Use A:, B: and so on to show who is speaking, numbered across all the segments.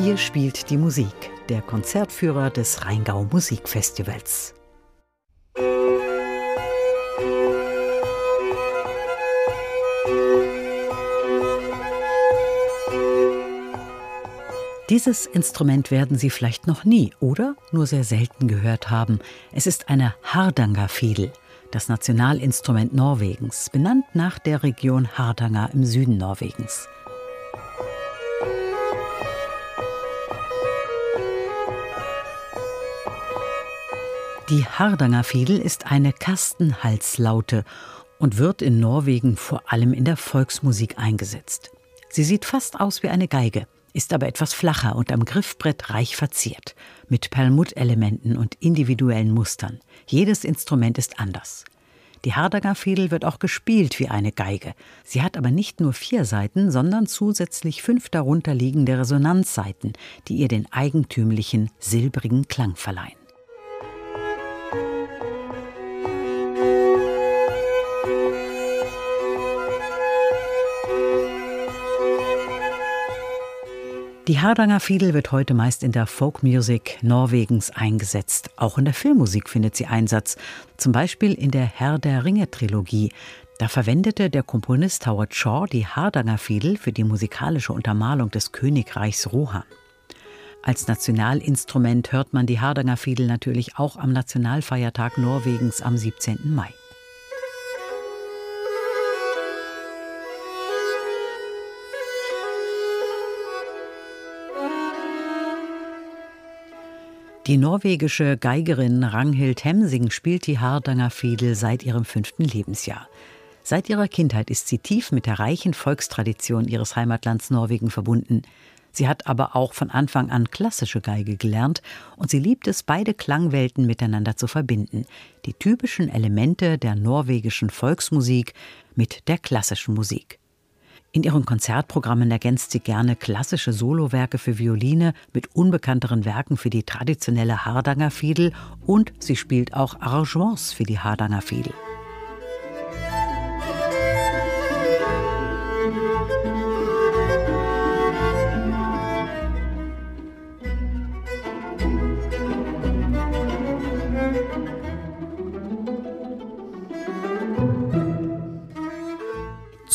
A: Hier spielt die Musik, der Konzertführer des Rheingau Musikfestivals. Dieses Instrument werden Sie vielleicht noch nie oder nur sehr selten gehört haben. Es ist eine Hardangerfiedel, das Nationalinstrument Norwegens, benannt nach der Region Hardanger im Süden Norwegens. Die Hardangerfiedel ist eine Kastenhalslaute und wird in Norwegen vor allem in der Volksmusik eingesetzt. Sie sieht fast aus wie eine Geige ist aber etwas flacher und am Griffbrett reich verziert, mit Perlmuttelementen und individuellen Mustern. Jedes Instrument ist anders. Die Hardanger Fiedel wird auch gespielt wie eine Geige. Sie hat aber nicht nur vier Saiten, sondern zusätzlich fünf darunter liegende Resonanzsaiten, die ihr den eigentümlichen, silbrigen Klang verleihen. Die Hardanger Fiedel wird heute meist in der Folkmusik Norwegens eingesetzt. Auch in der Filmmusik findet sie Einsatz, zum Beispiel in der Herr der Ringe Trilogie. Da verwendete der Komponist Howard Shaw die Hardanger Fiedel für die musikalische Untermalung des Königreichs Rohan. Als Nationalinstrument hört man die Hardanger Fiedel natürlich auch am Nationalfeiertag Norwegens am 17. Mai. Die norwegische Geigerin Ranghild Hemsing spielt die Hardanger Fiedel seit ihrem fünften Lebensjahr. Seit ihrer Kindheit ist sie tief mit der reichen Volkstradition ihres Heimatlands Norwegen verbunden. Sie hat aber auch von Anfang an klassische Geige gelernt und sie liebt es, beide Klangwelten miteinander zu verbinden. Die typischen Elemente der norwegischen Volksmusik mit der klassischen Musik. In ihren Konzertprogrammen ergänzt sie gerne klassische Solowerke für Violine mit unbekannteren Werken für die traditionelle Hardanger Fiedel und sie spielt auch Arrangements für die Hardanger Fiedel.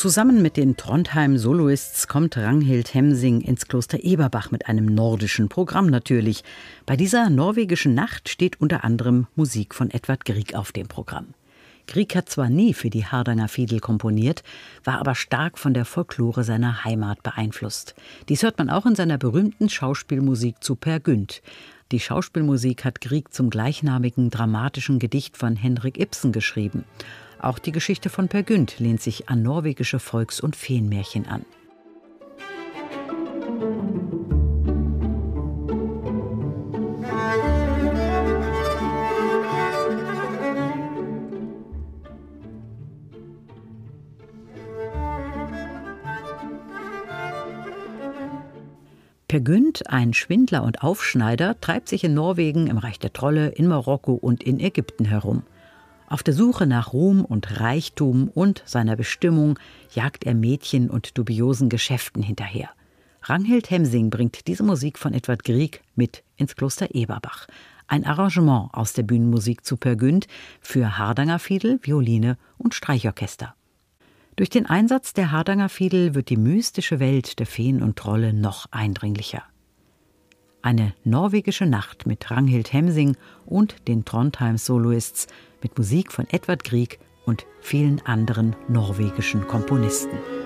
A: Zusammen mit den Trondheim Soloists kommt Ranghild Hemsing ins Kloster Eberbach mit einem nordischen Programm natürlich. Bei dieser norwegischen Nacht steht unter anderem Musik von Edward Grieg auf dem Programm. Grieg hat zwar nie für die Hardanger Fiedel komponiert, war aber stark von der Folklore seiner Heimat beeinflusst. Dies hört man auch in seiner berühmten Schauspielmusik zu Per Günd. Die Schauspielmusik hat Grieg zum gleichnamigen dramatischen Gedicht von Henrik Ibsen geschrieben. Auch die Geschichte von Per Günd lehnt sich an norwegische Volks- und Feenmärchen an. Per Günd, ein Schwindler und Aufschneider, treibt sich in Norwegen, im Reich der Trolle, in Marokko und in Ägypten herum. Auf der Suche nach Ruhm und Reichtum und seiner Bestimmung jagt er Mädchen und dubiosen Geschäften hinterher. Ranghild Hemsing bringt diese Musik von Edward Grieg mit ins Kloster Eberbach. Ein Arrangement aus der Bühnenmusik zu Per Günd für Hardanger Fiedel, Violine und Streichorchester. Durch den Einsatz der Hardanger Fiedel wird die mystische Welt der Feen und Trolle noch eindringlicher. Eine norwegische Nacht mit Ranghild Hemsing und den Trondheim Soloists mit Musik von Edward Grieg und vielen anderen norwegischen Komponisten.